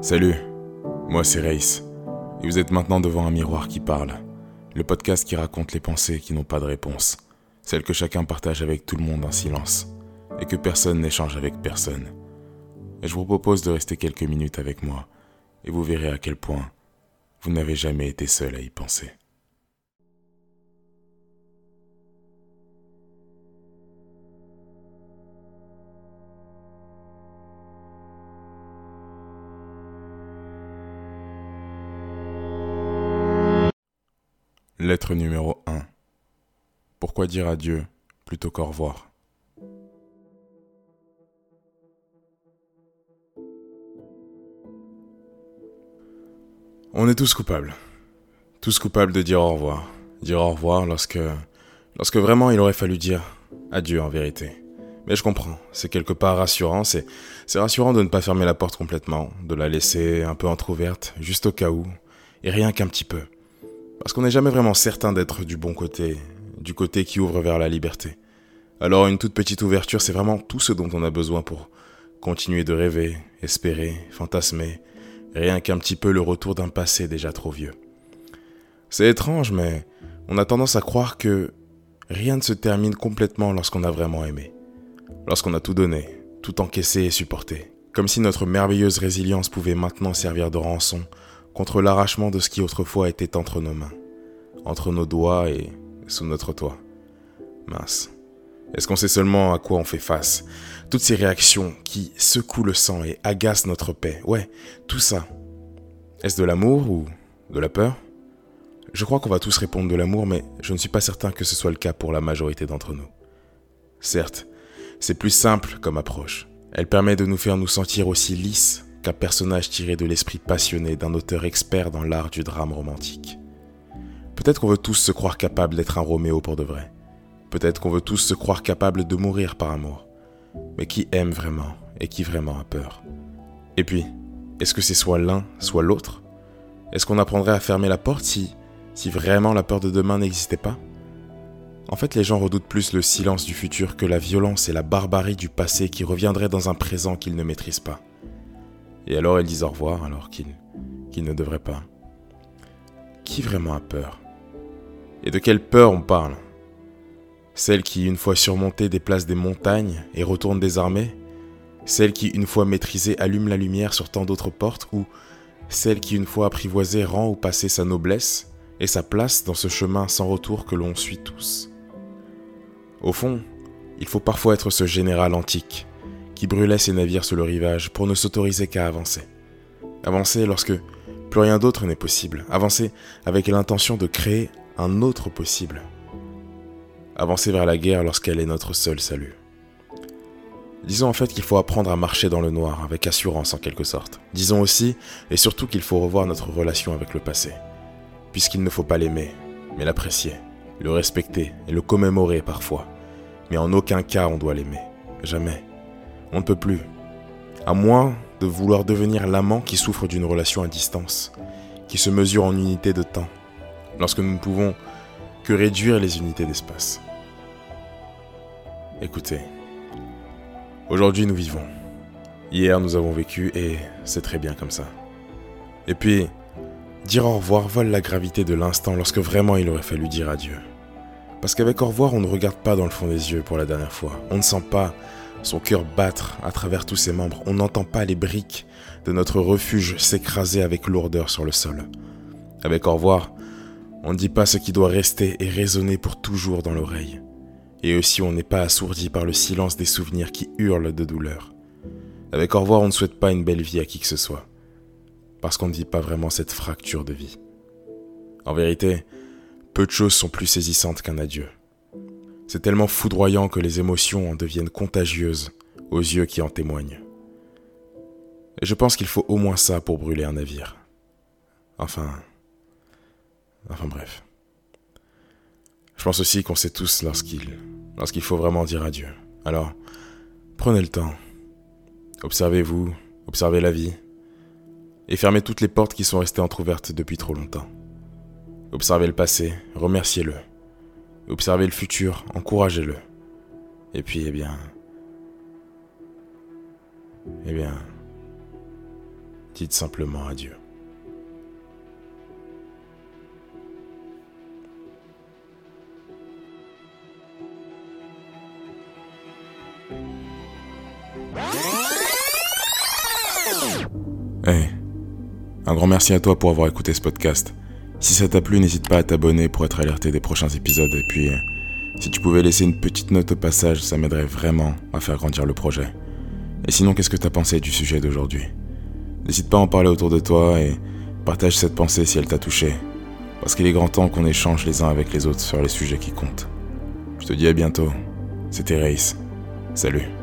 Salut, moi c'est Race, et vous êtes maintenant devant un miroir qui parle, le podcast qui raconte les pensées qui n'ont pas de réponse, celles que chacun partage avec tout le monde en silence, et que personne n'échange avec personne. Et je vous propose de rester quelques minutes avec moi, et vous verrez à quel point vous n'avez jamais été seul à y penser. Lettre numéro 1. Pourquoi dire adieu plutôt qu'au revoir? On est tous coupables. Tous coupables de dire au revoir. Dire au revoir lorsque. lorsque vraiment il aurait fallu dire adieu en vérité. Mais je comprends, c'est quelque part rassurant, c'est, c'est rassurant de ne pas fermer la porte complètement, de la laisser un peu entr'ouverte, juste au cas où, et rien qu'un petit peu. Parce qu'on n'est jamais vraiment certain d'être du bon côté, du côté qui ouvre vers la liberté. Alors une toute petite ouverture, c'est vraiment tout ce dont on a besoin pour continuer de rêver, espérer, fantasmer, rien qu'un petit peu le retour d'un passé déjà trop vieux. C'est étrange, mais on a tendance à croire que rien ne se termine complètement lorsqu'on a vraiment aimé, lorsqu'on a tout donné, tout encaissé et supporté, comme si notre merveilleuse résilience pouvait maintenant servir de rançon contre l'arrachement de ce qui autrefois était entre nos mains, entre nos doigts et sous notre toit. Mince. Est-ce qu'on sait seulement à quoi on fait face? Toutes ces réactions qui secouent le sang et agacent notre paix. Ouais, tout ça. Est-ce de l'amour ou de la peur? Je crois qu'on va tous répondre de l'amour, mais je ne suis pas certain que ce soit le cas pour la majorité d'entre nous. Certes, c'est plus simple comme approche. Elle permet de nous faire nous sentir aussi lisses qu'un personnage tiré de l'esprit passionné d'un auteur expert dans l'art du drame romantique. Peut-être qu'on veut tous se croire capable d'être un Roméo pour de vrai. Peut-être qu'on veut tous se croire capable de mourir par amour. Mais qui aime vraiment et qui vraiment a peur? Et puis, est-ce que c'est soit l'un, soit l'autre? Est-ce qu'on apprendrait à fermer la porte si vraiment la peur de demain n'existait pas? En fait, les gens redoutent plus le silence du futur que la violence et la barbarie du passé qui reviendraient dans un présent qu'ils ne maîtrisent pas. Et alors elles disent au revoir alors qu'ils ne devraient pas. Qui vraiment a peur? Et de quelle peur on parle? Celle qui, une fois surmontée, déplace des montagnes et retourne des armées? Celle qui, une fois maîtrisée, allume la lumière sur tant d'autres portes? Ou celle qui, une fois apprivoisée, rend au passé sa noblesse et sa place dans ce chemin sans retour que l'on suit tous? Au fond, il faut parfois être ce général antique qui brûlait ses navires sur le rivage pour ne s'autoriser qu'à avancer. Avancer lorsque plus rien d'autre n'est possible. Avancer avec l'intention de créer un autre possible. Avancer vers la guerre lorsqu'elle est notre seul salut. Disons en fait qu'il faut apprendre à marcher dans le noir, avec assurance en quelque sorte. Disons aussi et surtout qu'il faut revoir notre relation avec le passé. Puisqu'il ne faut pas l'aimer, mais l'apprécier, le respecter et le commémorer parfois. Mais en aucun cas on doit l'aimer. Jamais. On ne peut plus. À moins de vouloir devenir l'amant qui souffre d'une relation à distance, qui se mesure en unités de temps, lorsque nous ne pouvons que réduire les unités d'espace. Écoutez, aujourd'hui nous vivons. Hier nous avons vécu et c'est très bien comme ça. Et puis, dire au revoir vole la gravité de l'instant lorsque vraiment il aurait fallu dire adieu. Parce qu'avec au revoir, on ne regarde pas dans le fond des yeux pour la dernière fois. On ne sent pas son cœur battre à travers tous ses membres. On n'entend pas les briques de notre refuge s'écraser avec lourdeur sur le sol. Avec au revoir, on ne dit pas ce qui doit rester et résonner pour toujours dans l'oreille. Et aussi on n'est pas assourdi par le silence des souvenirs qui hurlent de douleur. Avec au revoir, on ne souhaite pas une belle vie à qui que ce soit. Parce qu'on ne vit pas vraiment cette fracture de vie. En vérité, peu de choses sont plus saisissantes qu'un adieu. C'est tellement foudroyant que les émotions en deviennent contagieuses aux yeux qui en témoignent. Et je pense qu'il faut au moins ça pour brûler un navire. Enfin... Enfin bref. Je pense aussi qu'on sait tous lorsqu'il lorsqu'il faut vraiment dire adieu. Alors, prenez le temps. Observez-vous, observez la vie. Et fermez toutes les portes qui sont restées entr'ouvertes depuis trop longtemps. Observez le passé, remerciez-le. Observez le futur, encouragez-le. Et puis, eh bien... Eh bien... dites simplement adieu. Hey, un grand merci à toi pour avoir écouté ce podcast. Si ça t'a plu, n'hésite pas à t'abonner pour être alerté des prochains épisodes. Et puis, si tu pouvais laisser une petite note au passage, ça m'aiderait vraiment à faire grandir le projet. Et sinon, qu'est-ce que t'as pensé du sujet d'aujourd'hui? N'hésite pas à en parler autour de toi et partage cette pensée si elle t'a touché. Parce qu'il est grand temps qu'on échange les uns avec les autres sur les sujets qui comptent. Je te dis à bientôt. C'était Race. Salut.